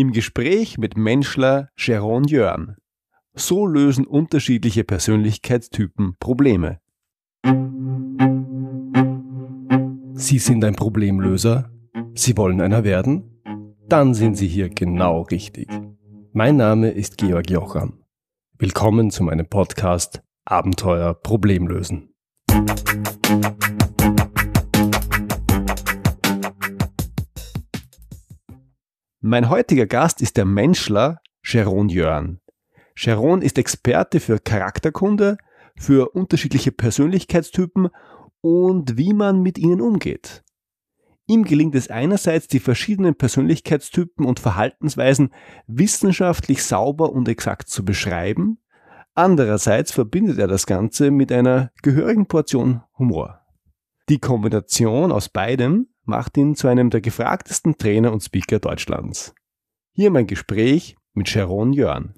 Im Gespräch mit Menschler Sharon Jörn. So lösen unterschiedliche Persönlichkeitstypen Probleme. Sie sind ein Problemlöser? Sie wollen einer werden? Dann sind Sie hier genau richtig. Mein Name ist Georg Jocham. Willkommen zu meinem Podcast Abenteuer Problemlösen. Mein heutiger Gast ist der Menschler Sharon Jörn. Sharon ist Experte für Charakterkunde, für unterschiedliche Persönlichkeitstypen und wie man mit ihnen umgeht. Ihm gelingt es einerseits, die verschiedenen Persönlichkeitstypen und Verhaltensweisen wissenschaftlich sauber und exakt zu beschreiben, andererseits verbindet er das Ganze mit einer gehörigen Portion Humor. Die Kombination aus beidem macht ihn zu einem der gefragtesten Trainer und Speaker Deutschlands. Hier mein Gespräch mit Sharon Jörn.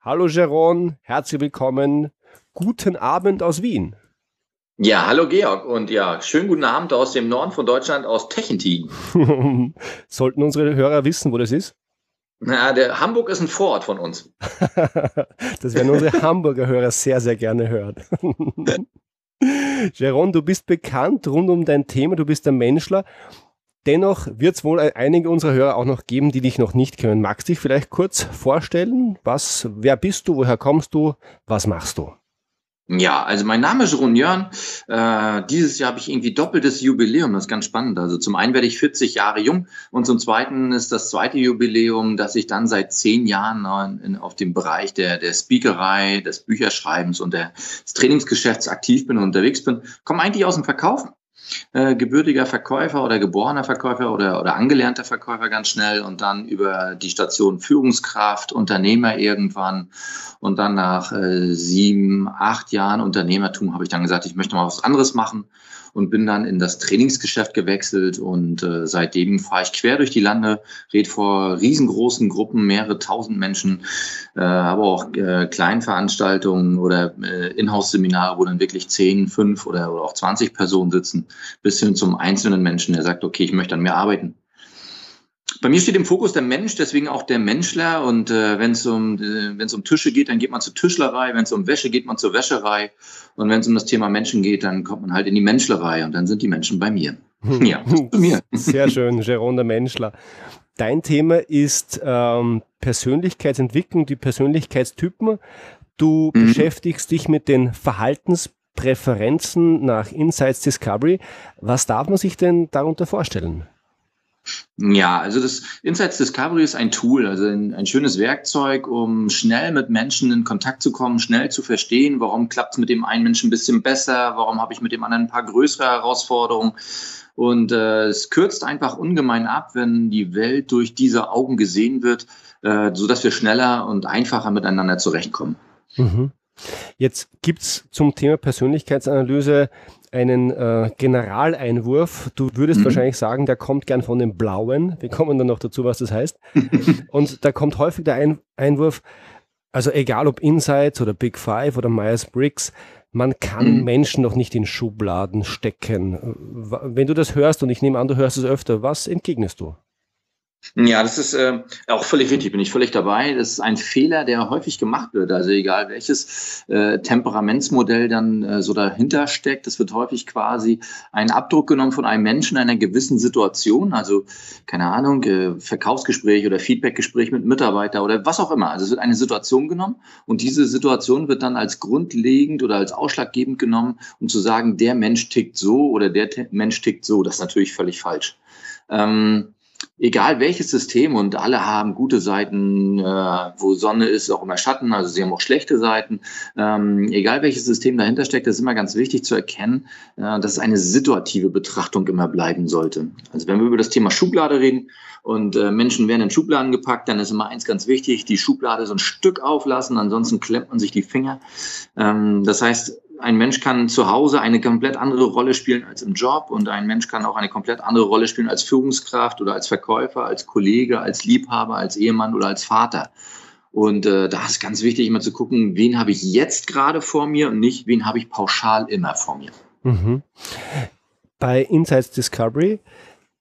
Hallo Sharon, herzlich willkommen. Guten Abend aus Wien. Ja, hallo Georg und ja, schönen guten Abend aus dem Norden von Deutschland, aus Techentin. Sollten unsere Hörer wissen, wo das ist? Na, der Hamburg ist ein Vorort von uns. das werden unsere Hamburger Hörer sehr, sehr gerne hören. Jeron, du bist bekannt rund um dein Thema, du bist ein Menschler. Dennoch wird es wohl einige unserer Hörer auch noch geben, die dich noch nicht kennen. Magst du dich vielleicht kurz vorstellen? Was, wer bist du? Woher kommst du? Was machst du? Ja, also mein Name ist Ron Jörn. Äh, dieses Jahr habe ich irgendwie doppeltes Jubiläum, das ist ganz spannend. Also zum einen werde ich 40 Jahre jung und zum zweiten ist das zweite Jubiläum, dass ich dann seit zehn Jahren in, auf dem Bereich der, der Speakerei, des Bücherschreibens und des Trainingsgeschäfts aktiv bin und unterwegs bin. Komme eigentlich aus dem Verkauf, äh, gebürtiger Verkäufer oder geborener Verkäufer oder, oder angelernter Verkäufer ganz schnell und dann über die Station Führungskraft, Unternehmer irgendwann und dann nach äh, sieben, acht Jahren Unternehmertum habe ich dann gesagt, ich möchte mal was anderes machen und bin dann in das Trainingsgeschäft gewechselt und äh, seitdem fahre ich quer durch die Lande, red vor riesengroßen Gruppen, mehrere tausend Menschen, äh, aber auch äh, Kleinveranstaltungen oder äh, Inhouse-Seminare, wo dann wirklich zehn, fünf oder, oder auch 20 Personen sitzen, bis hin zum einzelnen Menschen, der sagt, okay, ich möchte an mir arbeiten. Bei mir steht im Fokus der Mensch, deswegen auch der Menschler. Und äh, wenn es um, äh, wenn's um Tische geht, dann geht man zur Tischlerei. Wenn es um Wäsche geht, man zur Wäscherei. Und wenn es um das Thema Menschen geht, dann kommt man halt in die Menschlerei. Und dann sind die Menschen bei mir. Ja, bei mir. Sehr schön, Jerome der Menschler. Dein Thema ist ähm, Persönlichkeitsentwicklung, die Persönlichkeitstypen. Du mhm. beschäftigst dich mit den Verhaltenspräferenzen nach Insights Discovery. Was darf man sich denn darunter vorstellen? Ja, also das Insights Discovery ist ein Tool, also ein, ein, schönes Werkzeug, um schnell mit Menschen in Kontakt zu kommen, schnell zu verstehen, warum klappt es mit dem einen Menschen ein bisschen besser, warum habe ich mit dem anderen ein paar größere Herausforderungen. Und äh, es kürzt einfach ungemein ab, wenn die Welt durch diese Augen gesehen wird, äh, sodass wir schneller und einfacher miteinander zurechtkommen. Mhm. Jetzt gibt's zum Thema Persönlichkeitsanalyse einen äh, Generaleinwurf. Du würdest mhm. wahrscheinlich sagen, der kommt gern von den Blauen. Wir kommen dann noch dazu, was das heißt. Und da kommt häufig der Ein Einwurf, also egal ob Insights oder Big Five oder Myers-Briggs, man kann mhm. Menschen noch nicht in Schubladen stecken. Wenn du das hörst, und ich nehme an, du hörst es öfter, was entgegnest du? Ja, das ist äh, auch völlig richtig, bin ich völlig dabei. Das ist ein Fehler, der häufig gemacht wird. Also egal welches äh, Temperamentsmodell dann äh, so dahinter steckt, es wird häufig quasi ein Abdruck genommen von einem Menschen in einer gewissen Situation. Also keine Ahnung, äh, Verkaufsgespräch oder Feedbackgespräch mit Mitarbeiter oder was auch immer. Also es wird eine Situation genommen und diese Situation wird dann als grundlegend oder als ausschlaggebend genommen, um zu sagen, der Mensch tickt so oder der Mensch tickt so. Das ist natürlich völlig falsch. Ähm, egal welches System und alle haben gute Seiten, äh, wo Sonne ist, auch immer Schatten, also sie haben auch schlechte Seiten. Ähm, egal welches System dahinter steckt, ist immer ganz wichtig zu erkennen, äh, dass es eine situative Betrachtung immer bleiben sollte. Also wenn wir über das Thema Schublade reden und äh, Menschen werden in Schubladen gepackt, dann ist immer eins ganz wichtig, die Schublade so ein Stück auflassen, ansonsten klemmt man sich die Finger. Ähm, das heißt, ein Mensch kann zu Hause eine komplett andere Rolle spielen als im Job und ein Mensch kann auch eine komplett andere Rolle spielen als Führungskraft oder als Verkäufer, als Kollege, als Liebhaber, als Ehemann oder als Vater. Und äh, da ist ganz wichtig, immer zu gucken, wen habe ich jetzt gerade vor mir und nicht, wen habe ich pauschal immer vor mir. Mhm. Bei Insights Discovery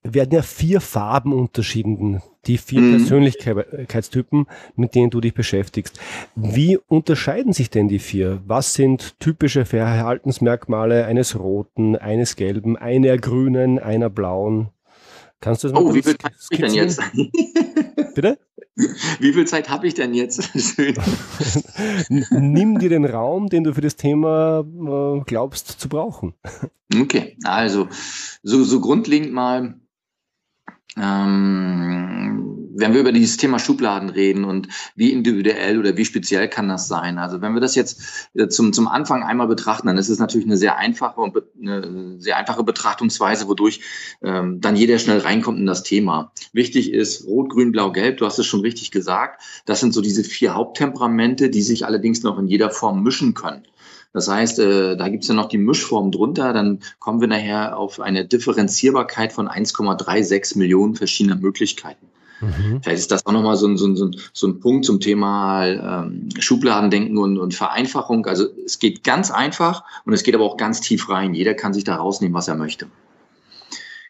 werden ja vier Farben unterschieden, die vier mhm. Persönlichkeitstypen, mit denen du dich beschäftigst. Wie unterscheiden sich denn die vier? Was sind typische Verhaltensmerkmale eines roten, eines gelben, einer grünen, einer blauen? Kannst du das mal Oh, wie viel Zeit habe ich denn jetzt? Bitte? Wie viel Zeit habe ich denn jetzt? Nimm dir den Raum, den du für das Thema äh, glaubst zu brauchen. Okay, also so, so grundlegend mal ähm, wenn wir über dieses Thema Schubladen reden und wie individuell oder wie speziell kann das sein? Also wenn wir das jetzt äh, zum, zum Anfang einmal betrachten, dann ist es natürlich eine sehr einfache und eine sehr einfache Betrachtungsweise, wodurch ähm, dann jeder schnell reinkommt in das Thema. Wichtig ist Rot, Grün, Blau, Gelb. Du hast es schon richtig gesagt. Das sind so diese vier Haupttemperamente, die sich allerdings noch in jeder Form mischen können. Das heißt, äh, da gibt es ja noch die Mischform drunter. Dann kommen wir nachher auf eine Differenzierbarkeit von 1,36 Millionen verschiedener Möglichkeiten. Mhm. Vielleicht ist das auch nochmal so ein, so, ein, so ein Punkt zum Thema ähm, Schubladendenken und, und Vereinfachung. Also es geht ganz einfach und es geht aber auch ganz tief rein. Jeder kann sich da rausnehmen, was er möchte.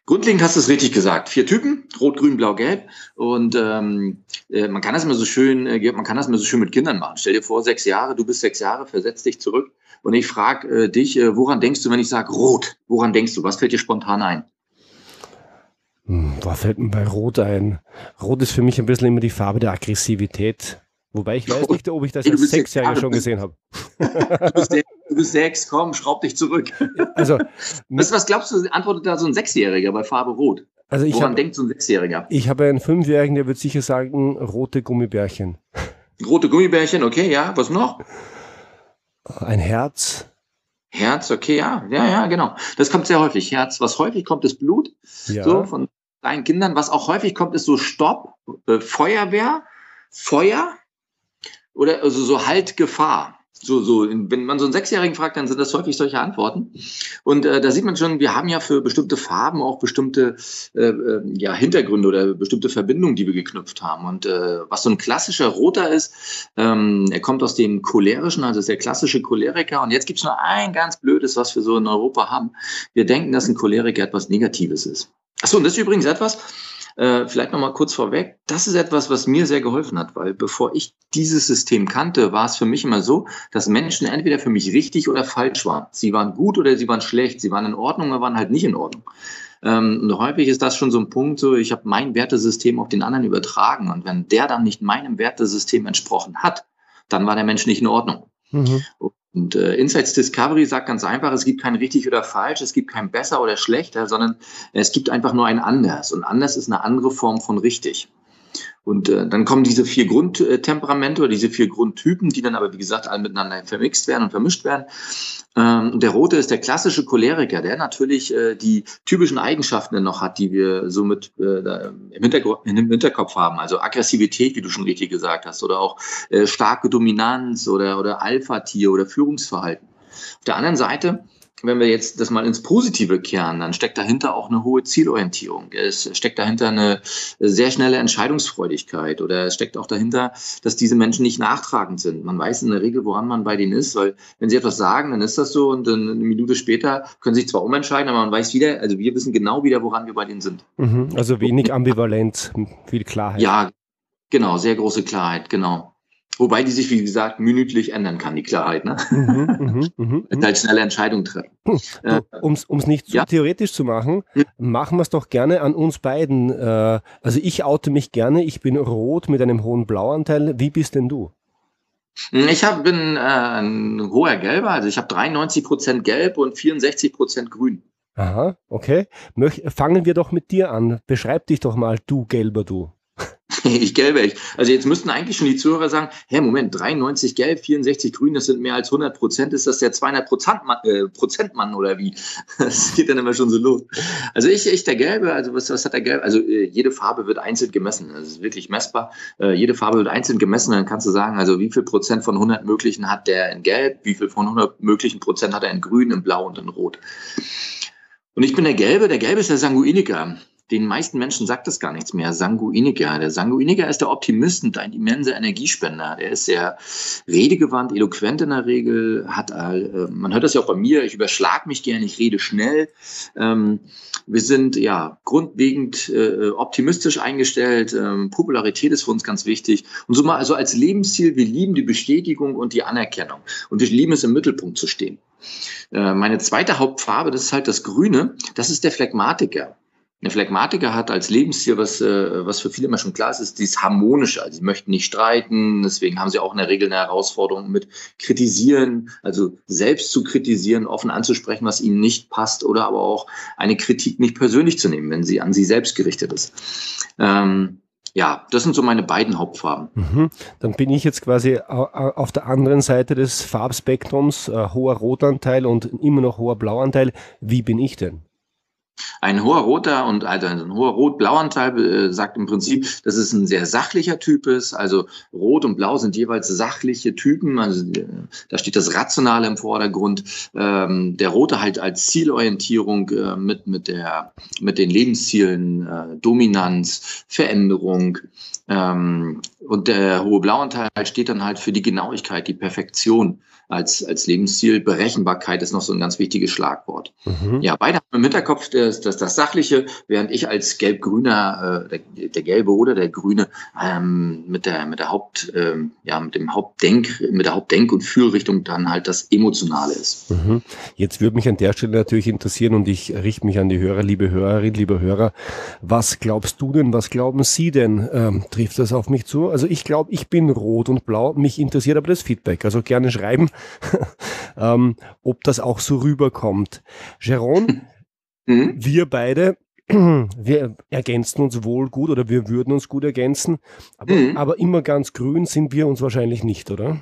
Grundlegend hast du es richtig gesagt. Vier Typen, Rot, Grün, Blau, Gelb. Und ähm, äh, man kann das immer so schön, äh, man kann das immer so schön mit Kindern machen. Stell dir vor, sechs Jahre, du bist sechs Jahre, versetz dich zurück und ich frage äh, dich, äh, woran denkst du, wenn ich sage Rot? Woran denkst du? Was fällt dir spontan ein? Hm, was fällt mir bei Rot ein? Rot ist für mich ein bisschen immer die Farbe der Aggressivität. Wobei ich weiß nicht, ob ich das als Sechsjähriger schon gesehen habe. Du bist, sechs, du bist sechs, komm, schraub dich zurück. Also, was, was glaubst du, antwortet da so ein Sechsjähriger bei Farbe Rot? Also ich Woran hab, denkt so ein Sechsjähriger? Ich habe einen Fünfjährigen, der wird sicher sagen, rote Gummibärchen. Rote Gummibärchen, okay, ja. Was noch? Ein Herz. Herz, okay, ja, ja, ja, genau. Das kommt sehr häufig. Herz, was häufig kommt, ist Blut. Ja. So von kleinen Kindern. Was auch häufig kommt, ist so Stopp, äh, Feuerwehr, Feuer oder also so Halt, Gefahr. So, so, wenn man so einen Sechsjährigen fragt, dann sind das häufig solche Antworten. Und äh, da sieht man schon, wir haben ja für bestimmte Farben auch bestimmte äh, äh, ja, Hintergründe oder bestimmte Verbindungen, die wir geknüpft haben. Und äh, was so ein klassischer Roter ist, ähm, er kommt aus dem cholerischen, also ist der klassische Choleriker. Und jetzt gibt's nur ein ganz blödes, was wir so in Europa haben. Wir denken, dass ein Choleriker etwas Negatives ist. Achso, und das ist übrigens etwas, äh, vielleicht nochmal kurz vorweg. Das ist etwas, was mir sehr geholfen hat, weil bevor ich dieses System kannte, war es für mich immer so, dass Menschen entweder für mich richtig oder falsch waren. Sie waren gut oder sie waren schlecht. Sie waren in Ordnung oder waren halt nicht in Ordnung. Ähm, und häufig ist das schon so ein Punkt, so ich habe mein Wertesystem auf den anderen übertragen. Und wenn der dann nicht meinem Wertesystem entsprochen hat, dann war der Mensch nicht in Ordnung. Mhm. Und äh, Insights Discovery sagt ganz einfach, es gibt kein richtig oder falsch, es gibt kein besser oder schlechter, sondern es gibt einfach nur ein anders. Und anders ist eine andere Form von richtig. Und äh, dann kommen diese vier Grundtemperamente oder diese vier Grundtypen, die dann aber, wie gesagt, alle miteinander vermixt werden und vermischt werden. Ähm, der rote ist der klassische Choleriker, der natürlich äh, die typischen Eigenschaften noch hat, die wir somit äh, im, Hinterkopf, im Hinterkopf haben. Also Aggressivität, wie du schon richtig gesagt hast, oder auch äh, starke Dominanz oder, oder Alpha-Tier oder Führungsverhalten. Auf der anderen Seite wenn wir jetzt das mal ins Positive kehren, dann steckt dahinter auch eine hohe Zielorientierung. Es steckt dahinter eine sehr schnelle Entscheidungsfreudigkeit oder es steckt auch dahinter, dass diese Menschen nicht nachtragend sind. Man weiß in der Regel, woran man bei denen ist, weil wenn sie etwas sagen, dann ist das so und dann eine Minute später können sie sich zwar umentscheiden, aber man weiß wieder, also wir wissen genau wieder, woran wir bei denen sind. Mhm, also wenig Ambivalenz, viel Klarheit. Ja, genau, sehr große Klarheit, genau. Wobei die sich, wie gesagt, minütlich ändern kann, die Klarheit. Ne? Mhm, mh, mh, halt schnelle Entscheidungen treffen. Äh, um es nicht zu so ja? theoretisch zu machen, machen wir es doch gerne an uns beiden. Äh, also ich oute mich gerne, ich bin rot mit einem hohen Blauanteil. Wie bist denn du? Ich hab, bin äh, ein hoher Gelber, also ich habe 93 Prozent Gelb und 64 Prozent Grün. Aha, okay. Möch, fangen wir doch mit dir an. Beschreib dich doch mal, du Gelber, du. ich gelbe echt. Also jetzt müssten eigentlich schon die Zuhörer sagen, hä, Moment, 93 gelb, 64 grün, das sind mehr als 100 Prozent. Ist das der 200 Prozent Mann, äh, Prozent Mann oder wie? Das geht dann immer schon so los. Also ich, ich der Gelbe, also was, was hat der Gelbe? Also äh, jede Farbe wird einzeln gemessen. Das ist wirklich messbar. Äh, jede Farbe wird einzeln gemessen. Dann kannst du sagen, also wie viel Prozent von 100 möglichen hat der in gelb, wie viel von 100 möglichen Prozent hat er in grün, in blau und in rot. Und ich bin der Gelbe. Der Gelbe ist der Sanguiniker. Den meisten Menschen sagt das gar nichts mehr. Sanguiniker. Der Sanguiniker ist der Optimist und ein immenser Energiespender. Der ist sehr redegewandt, eloquent in der Regel, hat, äh, man hört das ja auch bei mir, ich überschlag mich gerne, ich rede schnell. Ähm, wir sind ja grundlegend äh, optimistisch eingestellt. Ähm, Popularität ist für uns ganz wichtig. Und so mal also als Lebensziel, wir lieben die Bestätigung und die Anerkennung. Und wir lieben es, im Mittelpunkt zu stehen. Äh, meine zweite Hauptfarbe, das ist halt das Grüne, das ist der Phlegmatiker. Der Phlegmatiker hat als Lebensziel, was, äh, was für viele immer schon klar ist, ist dieses Harmonische. Also sie möchten nicht streiten, deswegen haben sie auch in der Regel eine Herausforderung mit Kritisieren, also selbst zu kritisieren, offen anzusprechen, was ihnen nicht passt oder aber auch eine Kritik nicht persönlich zu nehmen, wenn sie an sie selbst gerichtet ist. Ähm, ja, das sind so meine beiden Hauptfarben. Mhm. Dann bin ich jetzt quasi auf der anderen Seite des Farbspektrums, äh, hoher Rotanteil und immer noch hoher Blauanteil. Wie bin ich denn? Ein hoher roter und also ein hoher rot-blau-Anteil äh, sagt im Prinzip, dass es ein sehr sachlicher Typ ist. Also rot und blau sind jeweils sachliche Typen. Also äh, da steht das Rationale im Vordergrund. Ähm, der rote halt als Zielorientierung äh, mit mit der mit den Lebenszielen, äh, Dominanz, Veränderung. Ähm, und der hohe Blauanteil steht dann halt für die Genauigkeit, die Perfektion als, als Lebensziel. Berechenbarkeit ist noch so ein ganz wichtiges Schlagwort. Mhm. Ja, beide haben im Hinterkopf das, das, das Sachliche, während ich als Gelb-Grüner, äh, der, der Gelbe oder der Grüne, ähm, mit der, mit der Haupt, ähm, ja, mit dem Hauptdenk, mit der Hauptdenk- und Fühlrichtung dann halt das Emotionale ist. Mhm. Jetzt würde mich an der Stelle natürlich interessieren und ich richte mich an die Hörer, liebe Hörerin, liebe Hörer. Was glaubst du denn, was glauben Sie denn? Ähm, trifft das auf mich zu? Also ich glaube, ich bin rot und blau. Mich interessiert aber das Feedback. Also gerne schreiben ähm, ob das auch so rüberkommt. Jeron, mhm. wir beide, wir ergänzen uns wohl gut oder wir würden uns gut ergänzen, aber, mhm. aber immer ganz grün sind wir uns wahrscheinlich nicht, oder?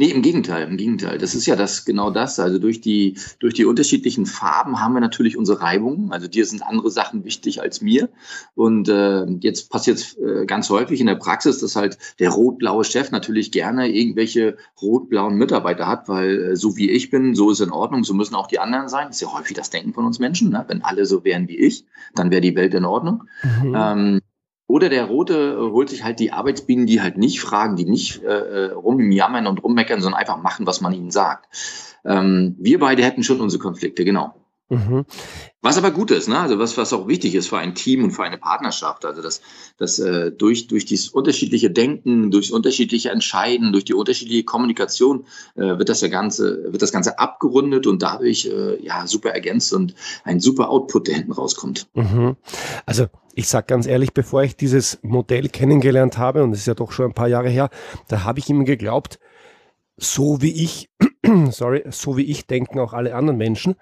Nee, im Gegenteil, im Gegenteil. Das ist ja das genau das. Also durch die durch die unterschiedlichen Farben haben wir natürlich unsere Reibungen. Also dir sind andere Sachen wichtig als mir. Und äh, jetzt passiert es äh, ganz häufig in der Praxis, dass halt der rot-blaue Chef natürlich gerne irgendwelche rot-blauen Mitarbeiter hat, weil äh, so wie ich bin, so ist in Ordnung, so müssen auch die anderen sein. Das ist ja häufig das Denken von uns Menschen. Ne? Wenn alle so wären wie ich, dann wäre die Welt in Ordnung. Mhm. Ähm, oder der Rote äh, holt sich halt die Arbeitsbienen, die halt nicht fragen, die nicht äh, äh, rumjammern und rummeckern, sondern einfach machen, was man ihnen sagt. Ähm, wir beide hätten schon unsere Konflikte, genau. Mhm. Was aber gut ist, ne? also was, was auch wichtig ist für ein Team und für eine Partnerschaft, also dass, dass äh, durch, durch dieses unterschiedliche Denken, durch unterschiedliche Entscheiden, durch die unterschiedliche Kommunikation äh, wird das ja Ganze, wird das Ganze abgerundet und dadurch äh, ja super ergänzt und ein super Output, der hinten rauskommt. Mhm. Also ich sag ganz ehrlich, bevor ich dieses Modell kennengelernt habe, und es ist ja doch schon ein paar Jahre her, da habe ich immer geglaubt, so wie ich, sorry, so wie ich denken auch alle anderen Menschen.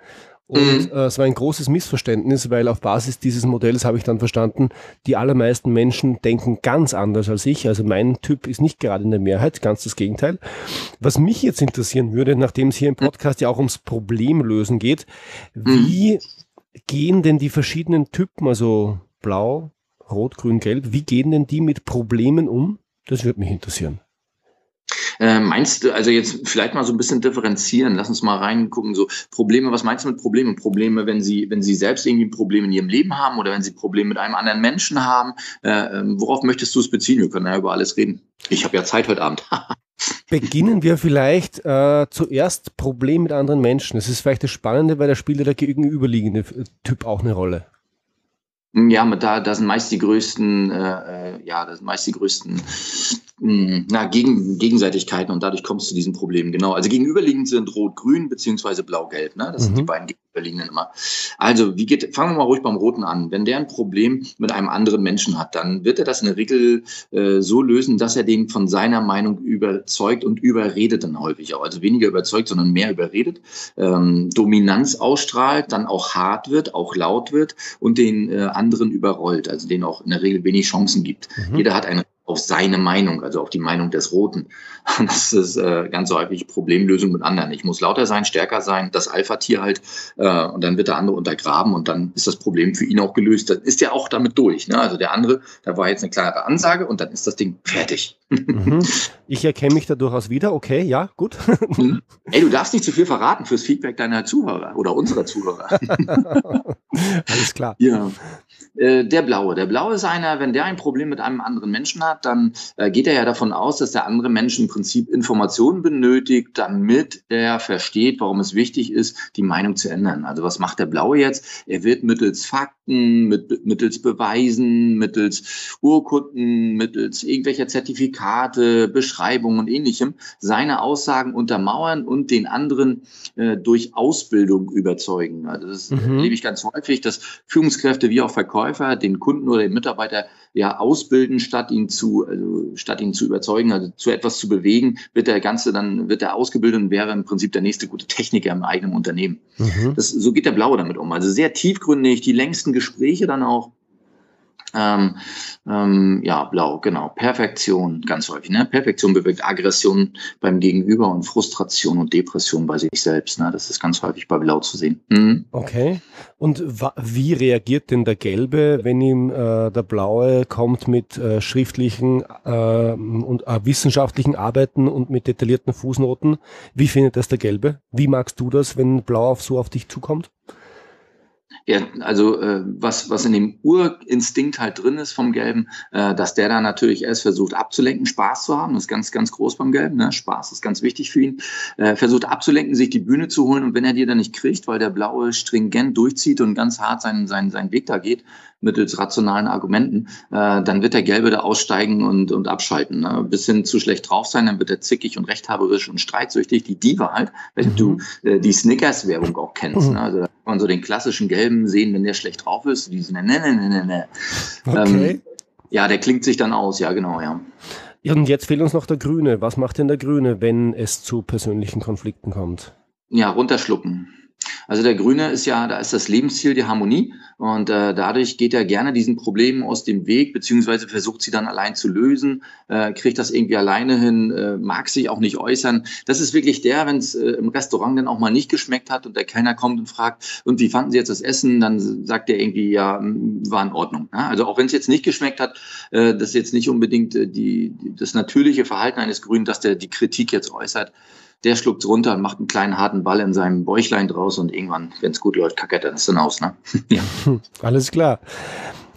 Und mhm. äh, es war ein großes Missverständnis, weil auf Basis dieses Modells habe ich dann verstanden, die allermeisten Menschen denken ganz anders als ich. Also mein Typ ist nicht gerade in der Mehrheit, ganz das Gegenteil. Was mich jetzt interessieren würde, nachdem es hier im Podcast ja auch ums Problemlösen geht, wie mhm. gehen denn die verschiedenen Typen, also blau, rot, grün, gelb, wie gehen denn die mit Problemen um? Das würde mich interessieren. Äh, meinst du, also jetzt vielleicht mal so ein bisschen differenzieren, lass uns mal reingucken, so Probleme, was meinst du mit Problemen? Probleme, wenn sie, wenn sie selbst irgendwie ein Problem in ihrem Leben haben oder wenn sie Probleme mit einem anderen Menschen haben, äh, ähm, worauf möchtest du es beziehen? Wir können ja über alles reden. Ich habe ja Zeit heute Abend. Beginnen wir vielleicht äh, zuerst Problem mit anderen Menschen. Das ist vielleicht das Spannende, weil da spielt der gegenüberliegende Typ auch eine Rolle. Ja, da, da sind meist die größten, äh, äh ja, das sind meist die größten hm, na, Gegen, Gegenseitigkeiten und dadurch kommst du zu diesen Problemen. Genau. Also gegenüberliegend sind Rot-Grün beziehungsweise Blau-Gelb. Ne? Das mhm. sind die mhm. beiden gegenüberliegenden immer. Also, wie geht, fangen wir mal ruhig beim Roten an. Wenn der ein Problem mit einem anderen Menschen hat, dann wird er das in der Regel äh, so lösen, dass er den von seiner Meinung überzeugt und überredet dann häufig auch. Also weniger überzeugt, sondern mehr überredet. Ähm, Dominanz ausstrahlt, dann auch hart wird, auch laut wird und den äh, anderen überrollt. Also den auch in der Regel wenig Chancen gibt. Mhm. Jeder hat ein auf seine Meinung, also auf die Meinung des Roten. Das ist äh, ganz häufig Problemlösung mit anderen. Ich muss lauter sein, stärker sein, das Alpha-Tier halt, äh, und dann wird der andere untergraben und dann ist das Problem für ihn auch gelöst. Dann ist er auch damit durch. Ne? Also der andere, da war jetzt eine klare Ansage und dann ist das Ding fertig. Mhm. Ich erkenne mich da durchaus wieder. Okay, ja, gut. Mhm. Ey, du darfst nicht zu viel verraten fürs Feedback deiner Zuhörer oder unserer Zuhörer. Alles klar. Ja. Äh, der Blaue. Der Blaue ist einer, wenn der ein Problem mit einem anderen Menschen hat, dann äh, geht er ja davon aus, dass der andere Mensch im Prinzip Informationen benötigt, damit er versteht, warum es wichtig ist, die Meinung zu ändern. Also was macht der Blaue jetzt? Er wird mittels Fakten, mit, mittels Beweisen, mittels Urkunden, mittels irgendwelcher Zertifikate, Beschreibungen und ähnlichem seine Aussagen untermauern und den anderen äh, durch Ausbildung überzeugen. Also das mhm. erlebe ich ganz häufig, dass Führungskräfte wie auch Verkäufer den Kunden oder den Mitarbeiter ja ausbilden, statt ihn zu, also statt ihn zu überzeugen, also zu etwas zu bewegen, wird der Ganze dann, wird er ausgebildet und wäre im Prinzip der nächste gute Techniker im eigenen Unternehmen. Mhm. Das, so geht der Blaue damit um. Also sehr tiefgründig, die längsten Gespräche dann auch ähm, ähm, ja, blau, genau. Perfektion, ganz häufig. Ne? Perfektion bewirkt Aggression beim Gegenüber und Frustration und Depression bei sich selbst. Ne? Das ist ganz häufig bei Blau zu sehen. Mhm. Okay. Und wie reagiert denn der Gelbe, wenn ihm äh, der Blaue kommt mit äh, schriftlichen äh, und äh, wissenschaftlichen Arbeiten und mit detaillierten Fußnoten? Wie findet das der Gelbe? Wie magst du das, wenn Blau auf so auf dich zukommt? Ja, also äh, was, was in dem Urinstinkt halt drin ist vom Gelben, äh, dass der da natürlich erst versucht abzulenken, Spaß zu haben. Das ist ganz, ganz groß beim Gelben. Ne? Spaß ist ganz wichtig für ihn. Äh, versucht abzulenken, sich die Bühne zu holen und wenn er die dann nicht kriegt, weil der Blaue stringent durchzieht und ganz hart seinen, seinen, seinen Weg da geht, mittels rationalen Argumenten, äh, dann wird der Gelbe da aussteigen und, und abschalten. Ne? Bis hin zu schlecht drauf sein, dann wird er zickig und rechthaberisch und streitsüchtig. Die Diva halt, wenn mhm. du äh, die Snickers-Werbung auch kennst. Mhm. Ne? Also da kann man so den klassischen Gelben sehen, wenn der schlecht drauf ist. Die sind, ne, ne, ne, ne, ne. Okay. Ähm, ja, der klingt sich dann aus, ja, genau, ja. Und jetzt fehlt uns noch der Grüne. Was macht denn der Grüne, wenn es zu persönlichen Konflikten kommt? Ja, runterschlucken. Also der Grüne ist ja, da ist das Lebensziel die Harmonie und äh, dadurch geht er gerne diesen Problemen aus dem Weg, beziehungsweise versucht sie dann allein zu lösen, äh, kriegt das irgendwie alleine hin, äh, mag sich auch nicht äußern. Das ist wirklich der, wenn es äh, im Restaurant dann auch mal nicht geschmeckt hat und der Kellner kommt und fragt, und wie fanden Sie jetzt das Essen? Dann sagt er irgendwie, ja, war in Ordnung. Ja? Also auch wenn es jetzt nicht geschmeckt hat, äh, das ist jetzt nicht unbedingt äh, die, das natürliche Verhalten eines Grünen, dass der die Kritik jetzt äußert der schluckt runter und macht einen kleinen harten Ball in seinem Bäuchlein draus und irgendwann, wenn es gut läuft, kackert er das dann aus. Ne? ja. Alles klar.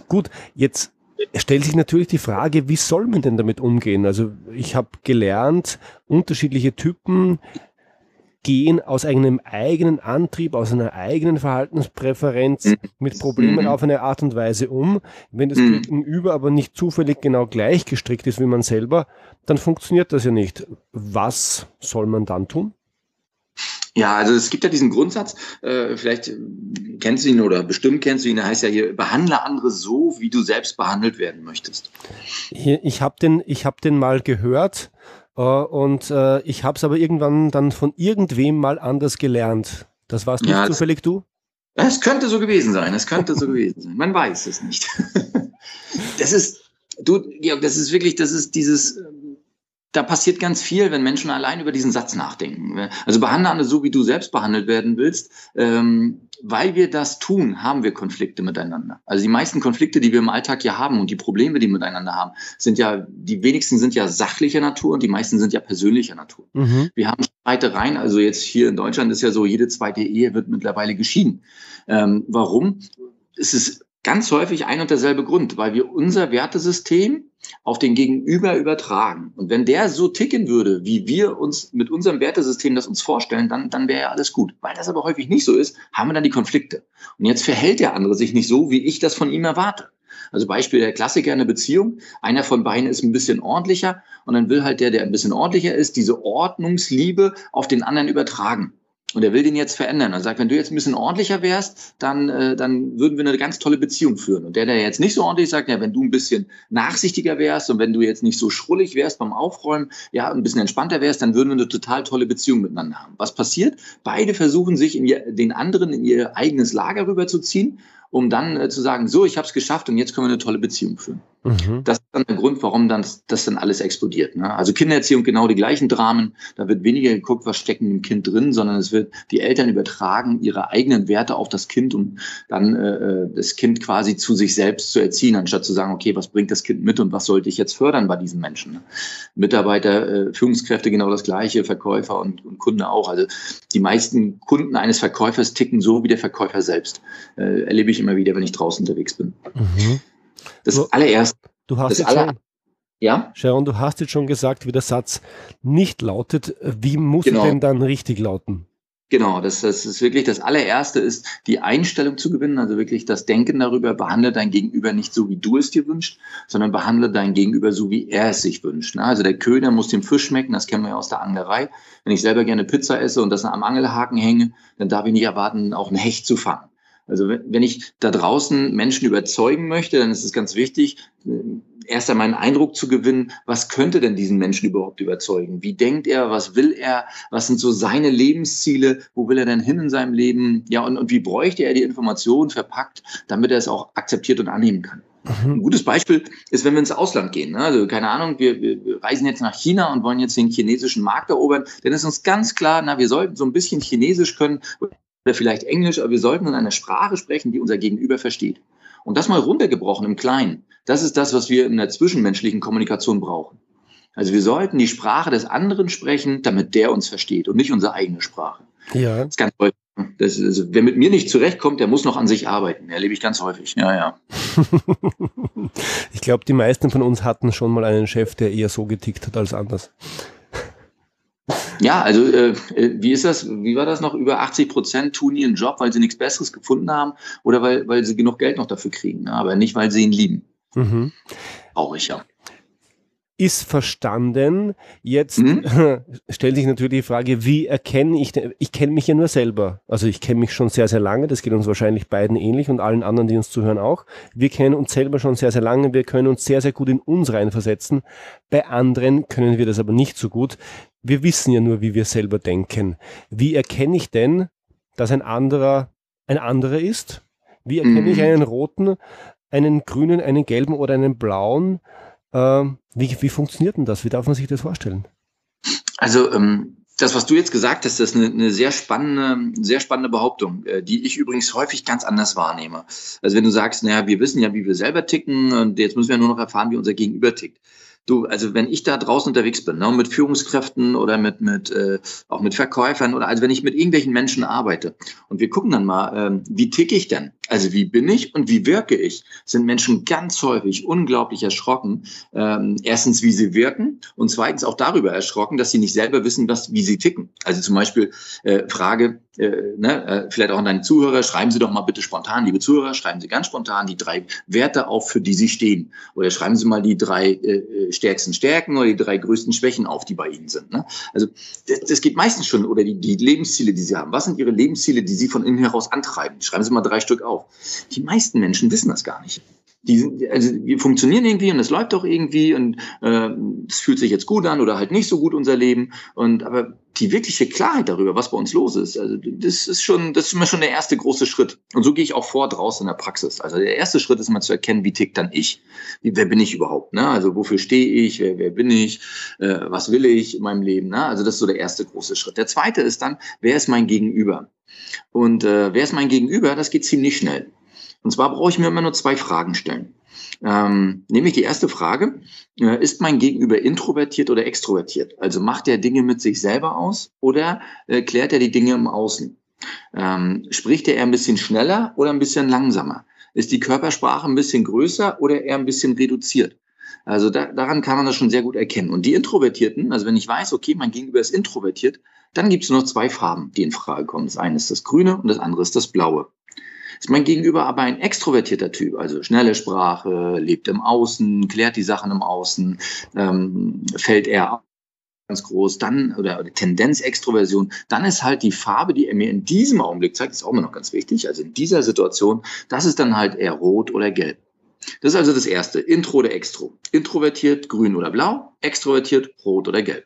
Gut, jetzt stellt sich natürlich die Frage, wie soll man denn damit umgehen? Also ich habe gelernt, unterschiedliche Typen gehen aus einem eigenen Antrieb, aus einer eigenen Verhaltenspräferenz mhm. mit Problemen mhm. auf eine Art und Weise um. Wenn das mhm. Gegenüber aber nicht zufällig genau gleich gestrickt ist wie man selber, dann funktioniert das ja nicht. Was soll man dann tun? Ja, also es gibt ja diesen Grundsatz, äh, vielleicht kennst du ihn oder bestimmt kennst du ihn, der heißt ja hier, behandle andere so, wie du selbst behandelt werden möchtest. Hier, ich habe den, hab den mal gehört und äh, ich habe es aber irgendwann dann von irgendwem mal anders gelernt. Das warst nicht ja, zufällig du? Es könnte so gewesen sein, es könnte so gewesen sein. Man weiß es nicht. das ist, du, Georg, das ist wirklich, das ist dieses, ähm, da passiert ganz viel, wenn Menschen allein über diesen Satz nachdenken. Also behandle andere so, wie du selbst behandelt werden willst. Ähm, weil wir das tun, haben wir Konflikte miteinander. Also die meisten Konflikte, die wir im Alltag ja haben und die Probleme, die wir miteinander haben, sind ja, die wenigsten sind ja sachlicher Natur und die meisten sind ja persönlicher Natur. Mhm. Wir haben Streitereien, also jetzt hier in Deutschland ist ja so, jede zweite Ehe wird mittlerweile geschieden. Ähm, warum? Es ist ganz häufig ein und derselbe Grund, weil wir unser Wertesystem auf den Gegenüber übertragen. Und wenn der so ticken würde, wie wir uns mit unserem Wertesystem das uns vorstellen, dann, dann wäre ja alles gut. Weil das aber häufig nicht so ist, haben wir dann die Konflikte. Und jetzt verhält der andere sich nicht so, wie ich das von ihm erwarte. Also Beispiel der Klassiker in einer Beziehung. Einer von beiden ist ein bisschen ordentlicher und dann will halt der, der ein bisschen ordentlicher ist, diese Ordnungsliebe auf den anderen übertragen. Und er will den jetzt verändern. Er sagt, wenn du jetzt ein bisschen ordentlicher wärst, dann, äh, dann würden wir eine ganz tolle Beziehung führen. Und der, der jetzt nicht so ordentlich sagt, ja, wenn du ein bisschen nachsichtiger wärst und wenn du jetzt nicht so schrullig wärst beim Aufräumen, ja, ein bisschen entspannter wärst, dann würden wir eine total tolle Beziehung miteinander haben. Was passiert? Beide versuchen sich in ihr, den anderen in ihr eigenes Lager rüberzuziehen, um dann äh, zu sagen, so, ich habe es geschafft und jetzt können wir eine tolle Beziehung führen. Mhm. Das ist dann der Grund, warum dann das dann alles explodiert. Ne? Also Kindererziehung genau die gleichen Dramen. Da wird weniger geguckt, was steckt im Kind drin, sondern es wird die Eltern übertragen ihre eigenen Werte auf das Kind, um dann äh, äh, das Kind quasi zu sich selbst zu erziehen, anstatt zu sagen, okay, was bringt das Kind mit und was sollte ich jetzt fördern bei diesen Menschen? Ne? Mitarbeiter, äh, Führungskräfte genau das gleiche, Verkäufer und, und Kunde auch. Also die meisten Kunden eines Verkäufers ticken so wie der Verkäufer selbst. Äh, erlebe ich ich immer wieder, wenn ich draußen unterwegs bin. Mhm. Das du, allererste. Du hast das jetzt aller, schon, ja? Sharon, du hast jetzt schon gesagt, wie der Satz nicht lautet. Wie muss genau. er denn dann richtig lauten? Genau, das, das ist wirklich das allererste ist, die Einstellung zu gewinnen, also wirklich das Denken darüber, behandle dein Gegenüber nicht so, wie du es dir wünschst, sondern behandle dein Gegenüber so, wie er es sich wünscht. Ne? Also der Köder muss dem Fisch schmecken, das kennen wir ja aus der Anglerei. Wenn ich selber gerne Pizza esse und das am Angelhaken hänge, dann darf ich nicht erwarten, auch einen Hecht zu fangen. Also wenn ich da draußen Menschen überzeugen möchte, dann ist es ganz wichtig, erst einmal einen Eindruck zu gewinnen, was könnte denn diesen Menschen überhaupt überzeugen? Wie denkt er? Was will er? Was sind so seine Lebensziele? Wo will er denn hin in seinem Leben? Ja, und, und wie bräuchte er die Informationen verpackt, damit er es auch akzeptiert und annehmen kann? Mhm. Ein gutes Beispiel ist, wenn wir ins Ausland gehen. Ne? Also keine Ahnung, wir, wir reisen jetzt nach China und wollen jetzt den chinesischen Markt erobern. Dann ist uns ganz klar, na, wir sollten so ein bisschen Chinesisch können oder vielleicht Englisch, aber wir sollten in einer Sprache sprechen, die unser Gegenüber versteht. Und das mal runtergebrochen im Kleinen. Das ist das, was wir in der zwischenmenschlichen Kommunikation brauchen. Also wir sollten die Sprache des anderen sprechen, damit der uns versteht und nicht unsere eigene Sprache. Ja. Das ist ganz häufig. Das ist, also, wer mit mir nicht zurechtkommt, der muss noch an sich arbeiten. Erlebe ich ganz häufig. Ja, ja. ich glaube, die meisten von uns hatten schon mal einen Chef, der eher so getickt hat als anders. Ja, also äh, äh, wie ist das? Wie war das noch? Über 80 Prozent tun ihren Job, weil sie nichts Besseres gefunden haben oder weil, weil sie genug Geld noch dafür kriegen, ne? aber nicht, weil sie ihn lieben. Mhm. Traurig, ja ist verstanden. Jetzt mhm. stellt sich natürlich die Frage, wie erkenne ich, denn, ich kenne mich ja nur selber. Also ich kenne mich schon sehr, sehr lange. Das geht uns wahrscheinlich beiden ähnlich und allen anderen, die uns zuhören auch. Wir kennen uns selber schon sehr, sehr lange. Wir können uns sehr, sehr gut in uns reinversetzen. Bei anderen können wir das aber nicht so gut. Wir wissen ja nur, wie wir selber denken. Wie erkenne ich denn, dass ein anderer ein anderer ist? Wie erkenne mhm. ich einen roten, einen grünen, einen gelben oder einen blauen? Ähm, wie, wie funktioniert denn das? Wie darf man sich das vorstellen? Also ähm, das, was du jetzt gesagt hast, ist eine, eine sehr spannende, sehr spannende Behauptung, äh, die ich übrigens häufig ganz anders wahrnehme. Also wenn du sagst, naja, wir wissen ja, wie wir selber ticken und jetzt müssen wir nur noch erfahren, wie unser Gegenüber tickt. Du, also wenn ich da draußen unterwegs bin, ne, mit Führungskräften oder mit, mit äh, auch mit Verkäufern oder also wenn ich mit irgendwelchen Menschen arbeite und wir gucken dann mal, ähm, wie ticke ich denn? Also wie bin ich und wie wirke ich? Sind Menschen ganz häufig unglaublich erschrocken. Ähm, erstens, wie sie wirken und zweitens auch darüber erschrocken, dass sie nicht selber wissen, was, wie sie ticken. Also zum Beispiel äh, Frage, äh, ne, äh, vielleicht auch an deine Zuhörer, schreiben Sie doch mal bitte spontan, liebe Zuhörer, schreiben Sie ganz spontan die drei Werte auf, für die Sie stehen. Oder schreiben Sie mal die drei äh, stärksten Stärken oder die drei größten Schwächen auf, die bei Ihnen sind. Ne? Also das, das geht meistens schon, oder die, die Lebensziele, die Sie haben. Was sind Ihre Lebensziele, die Sie von innen heraus antreiben? Schreiben Sie mal drei Stück auf. Die meisten Menschen wissen das gar nicht die, also wir funktionieren irgendwie und es läuft doch irgendwie und äh, es fühlt sich jetzt gut an oder halt nicht so gut unser Leben und aber die wirkliche Klarheit darüber, was bei uns los ist, also das ist schon, das ist immer schon der erste große Schritt und so gehe ich auch vor draußen in der Praxis. Also der erste Schritt ist mal zu erkennen, wie tickt dann ich, wie, wer bin ich überhaupt, ne? Also wofür stehe ich, wer, wer bin ich, äh, was will ich in meinem Leben, ne? Also das ist so der erste große Schritt. Der zweite ist dann, wer ist mein Gegenüber? Und äh, wer ist mein Gegenüber? Das geht ziemlich schnell. Und zwar brauche ich mir immer nur zwei Fragen stellen. Ähm, nämlich die erste Frage, äh, ist mein Gegenüber introvertiert oder extrovertiert? Also macht er Dinge mit sich selber aus oder äh, klärt er die Dinge im Außen? Ähm, spricht er eher ein bisschen schneller oder ein bisschen langsamer? Ist die Körpersprache ein bisschen größer oder eher ein bisschen reduziert? Also da, daran kann man das schon sehr gut erkennen. Und die Introvertierten, also wenn ich weiß, okay, mein Gegenüber ist introvertiert, dann gibt es nur zwei Farben, die in Frage kommen. Das eine ist das Grüne und das andere ist das Blaue. Ist mein Gegenüber aber ein extrovertierter Typ, also schnelle Sprache, lebt im Außen, klärt die Sachen im Außen, ähm, fällt er ganz groß, dann oder, oder Tendenz Extroversion, dann ist halt die Farbe, die er mir in diesem Augenblick zeigt, ist auch immer noch ganz wichtig. Also in dieser Situation, das ist dann halt eher rot oder gelb. Das ist also das erste, Intro oder Extro. Introvertiert, grün oder blau, extrovertiert, rot oder gelb.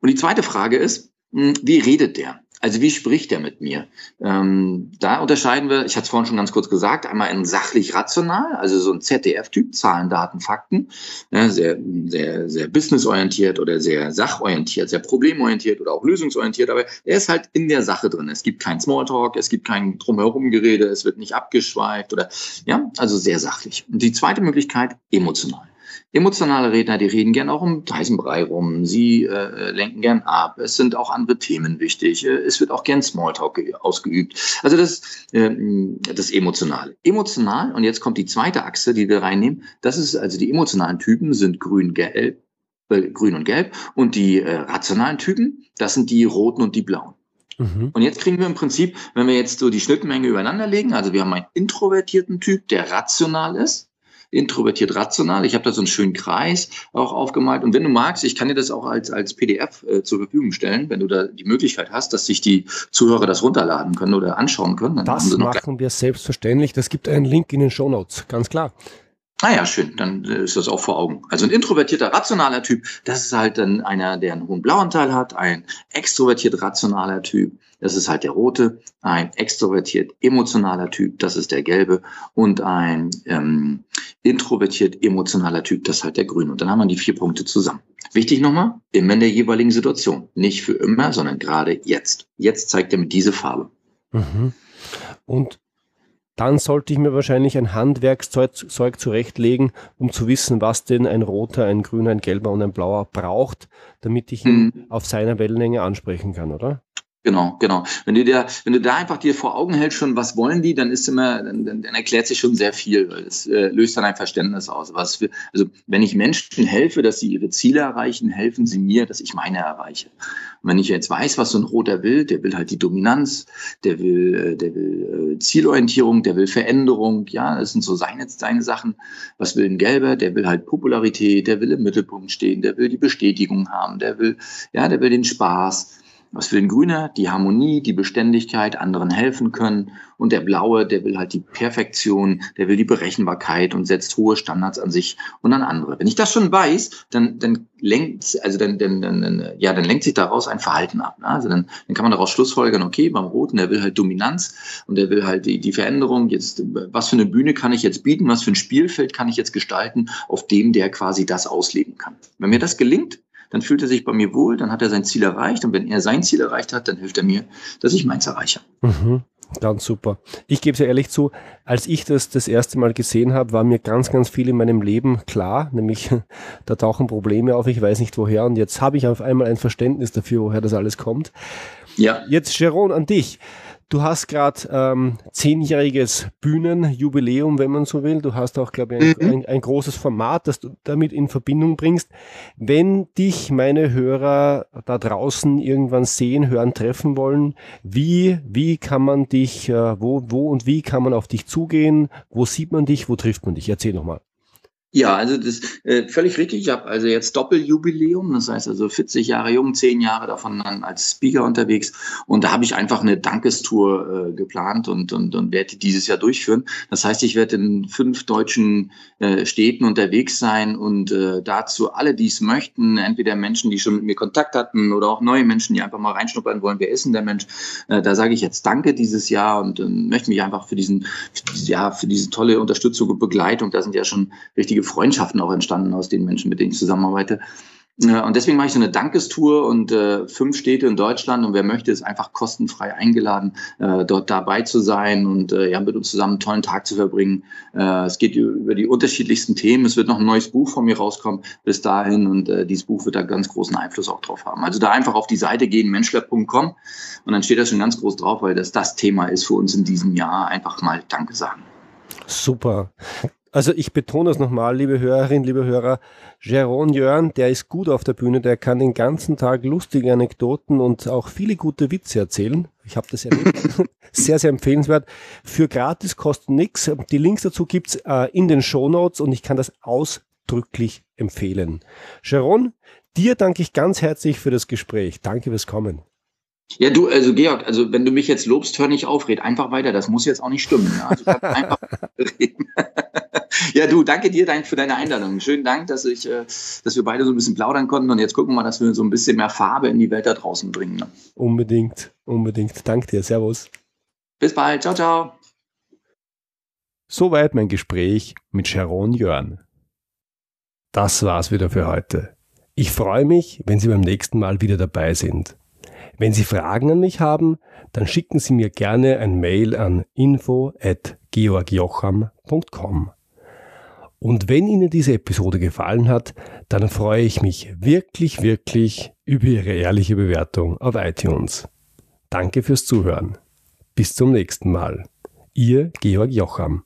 Und die zweite Frage ist, hm, wie redet der? Also wie spricht er mit mir? Ähm, da unterscheiden wir, ich hatte es vorhin schon ganz kurz gesagt, einmal in sachlich rational, also so ein ZDF-Typ, Zahlen, Daten, Fakten, ja, sehr, sehr, sehr businessorientiert oder sehr sachorientiert, sehr problemorientiert oder auch lösungsorientiert, aber er ist halt in der Sache drin. Es gibt kein Smalltalk, es gibt kein Drumherum-Gerede, es wird nicht abgeschweift oder, ja, also sehr sachlich. Und die zweite Möglichkeit, emotional. Emotionale Redner, die reden gern auch um heißen Brei rum. Sie äh, lenken gern ab. Es sind auch andere Themen wichtig. Äh, es wird auch gern Smalltalk ausgeübt. Also das, äh, das Emotionale. Emotional, und jetzt kommt die zweite Achse, die wir reinnehmen. Das ist also die emotionalen Typen sind grün-gelb, äh, grün und gelb. Und die äh, rationalen Typen, das sind die roten und die blauen. Mhm. Und jetzt kriegen wir im Prinzip, wenn wir jetzt so die Schnittmenge übereinander legen, also wir haben einen introvertierten Typ, der rational ist, introvertiert rational. Ich habe da so einen schönen Kreis auch aufgemalt. Und wenn du magst, ich kann dir das auch als, als PDF äh, zur Verfügung stellen, wenn du da die Möglichkeit hast, dass sich die Zuhörer das runterladen können oder anschauen können. das machen wir selbstverständlich. Das gibt einen Link in den Show Notes, ganz klar. Ah ja, schön, dann äh, ist das auch vor Augen. Also ein introvertierter, rationaler Typ, das ist halt dann einer, der einen hohen Blauanteil hat, ein extrovertiert rationaler Typ, das ist halt der rote, ein extrovertiert emotionaler Typ, das ist der gelbe und ein ähm, introvertiert emotionaler Typ, das ist halt der grüne. Und dann haben wir die vier Punkte zusammen. Wichtig nochmal, immer in der jeweiligen Situation. Nicht für immer, sondern gerade jetzt. Jetzt zeigt er mit diese Farbe. Mhm. Und dann sollte ich mir wahrscheinlich ein Handwerkszeug zurechtlegen, um zu wissen, was denn ein roter, ein grüner, ein gelber und ein blauer braucht, damit ich ihn mhm. auf seiner Wellenlänge ansprechen kann, oder? Genau, genau. Wenn du dir, wenn du da einfach dir vor Augen hältst schon, was wollen die, dann ist immer, dann, dann, dann erklärt sich schon sehr viel, es äh, löst dann ein Verständnis aus. Was für, also wenn ich Menschen helfe, dass sie ihre Ziele erreichen, helfen sie mir, dass ich meine erreiche. Und wenn ich jetzt weiß, was so ein Roter will, der will halt die Dominanz, der will, äh, der will äh, Zielorientierung, der will Veränderung, ja, das sind so seine, seine Sachen. Was will ein Gelber? Der will halt Popularität, der will im Mittelpunkt stehen, der will die Bestätigung haben, der will, ja, der will den Spaß. Was will ein Grüner? Die Harmonie, die Beständigkeit, anderen helfen können. Und der Blaue, der will halt die Perfektion, der will die Berechenbarkeit und setzt hohe Standards an sich und an andere. Wenn ich das schon weiß, dann, dann lenkt, also dann, dann, dann, ja, dann lenkt sich daraus ein Verhalten ab. Ne? Also dann, dann kann man daraus schlussfolgern, okay, beim Roten, der will halt Dominanz und der will halt die, die Veränderung. Jetzt, was für eine Bühne kann ich jetzt bieten? Was für ein Spielfeld kann ich jetzt gestalten, auf dem der quasi das ausleben kann? Wenn mir das gelingt, dann fühlt er sich bei mir wohl, dann hat er sein Ziel erreicht und wenn er sein Ziel erreicht hat, dann hilft er mir, dass ich meins erreiche. Mhm. Ganz super. Ich gebe es ja ehrlich zu, als ich das das erste Mal gesehen habe, war mir ganz, ganz viel in meinem Leben klar, nämlich da tauchen Probleme auf, ich weiß nicht woher und jetzt habe ich auf einmal ein Verständnis dafür, woher das alles kommt. Ja. Jetzt Sharon an dich. Du hast gerade ähm, zehnjähriges Bühnenjubiläum, wenn man so will. Du hast auch, glaube ich, ein, mhm. ein, ein, großes Format, das du damit in Verbindung bringst. Wenn dich meine Hörer da draußen irgendwann sehen, hören, treffen wollen, wie, wie kann man dich, äh, wo, wo und wie kann man auf dich zugehen? Wo sieht man dich? Wo trifft man dich? Erzähl nochmal. Ja, also das äh, völlig richtig. Ich habe also jetzt Doppeljubiläum, das heißt also 40 Jahre jung, 10 Jahre davon dann als Speaker unterwegs. Und da habe ich einfach eine Dankestour äh, geplant und, und, und werde dieses Jahr durchführen. Das heißt, ich werde in fünf deutschen äh, Städten unterwegs sein und äh, dazu alle, die es möchten, entweder Menschen, die schon mit mir Kontakt hatten oder auch neue Menschen, die einfach mal reinschnuppern wollen, wer ist denn der Mensch? Äh, da sage ich jetzt Danke dieses Jahr und äh, möchte mich einfach für diesen, ja, für diese tolle Unterstützung und Begleitung. Da sind ja schon richtige Freundschaften auch entstanden aus den Menschen, mit denen ich zusammenarbeite. Und deswegen mache ich so eine Dankestour und äh, fünf Städte in Deutschland und wer möchte, ist einfach kostenfrei eingeladen, äh, dort dabei zu sein und äh, ja, mit uns zusammen einen tollen Tag zu verbringen. Äh, es geht über die unterschiedlichsten Themen. Es wird noch ein neues Buch von mir rauskommen bis dahin und äh, dieses Buch wird da ganz großen Einfluss auch drauf haben. Also da einfach auf die Seite gehen, menschler.com und dann steht das schon ganz groß drauf, weil das das Thema ist für uns in diesem Jahr. Einfach mal Danke sagen. Super. Also ich betone es nochmal, liebe Hörerinnen, liebe Hörer, Jérôme Jörn, der ist gut auf der Bühne, der kann den ganzen Tag lustige Anekdoten und auch viele gute Witze erzählen. Ich habe das erlebt. sehr, sehr empfehlenswert. Für gratis kostet nichts. Die Links dazu gibt's äh, in den Show Notes und ich kann das ausdrücklich empfehlen. Jérôme, dir danke ich ganz herzlich für das Gespräch. Danke fürs Kommen. Ja, du, also Georg, also wenn du mich jetzt lobst, hör nicht auf, red einfach weiter. Das muss jetzt auch nicht stimmen. Ja? Also einfach reden. ja, du, danke dir für deine Einladung. Schönen Dank, dass ich, äh, dass wir beide so ein bisschen plaudern konnten und jetzt gucken wir mal, dass wir so ein bisschen mehr Farbe in die Welt da draußen bringen. Ne? Unbedingt, unbedingt. Danke dir. Servus. Bis bald. Ciao, ciao. Soweit mein Gespräch mit Sharon Jörn. Das war's wieder für heute. Ich freue mich, wenn Sie beim nächsten Mal wieder dabei sind. Wenn Sie Fragen an mich haben, dann schicken Sie mir gerne ein Mail an info@georgjocham.com. Und wenn Ihnen diese Episode gefallen hat, dann freue ich mich wirklich, wirklich über Ihre ehrliche Bewertung auf iTunes. Danke fürs Zuhören. Bis zum nächsten Mal. Ihr Georg Jocham.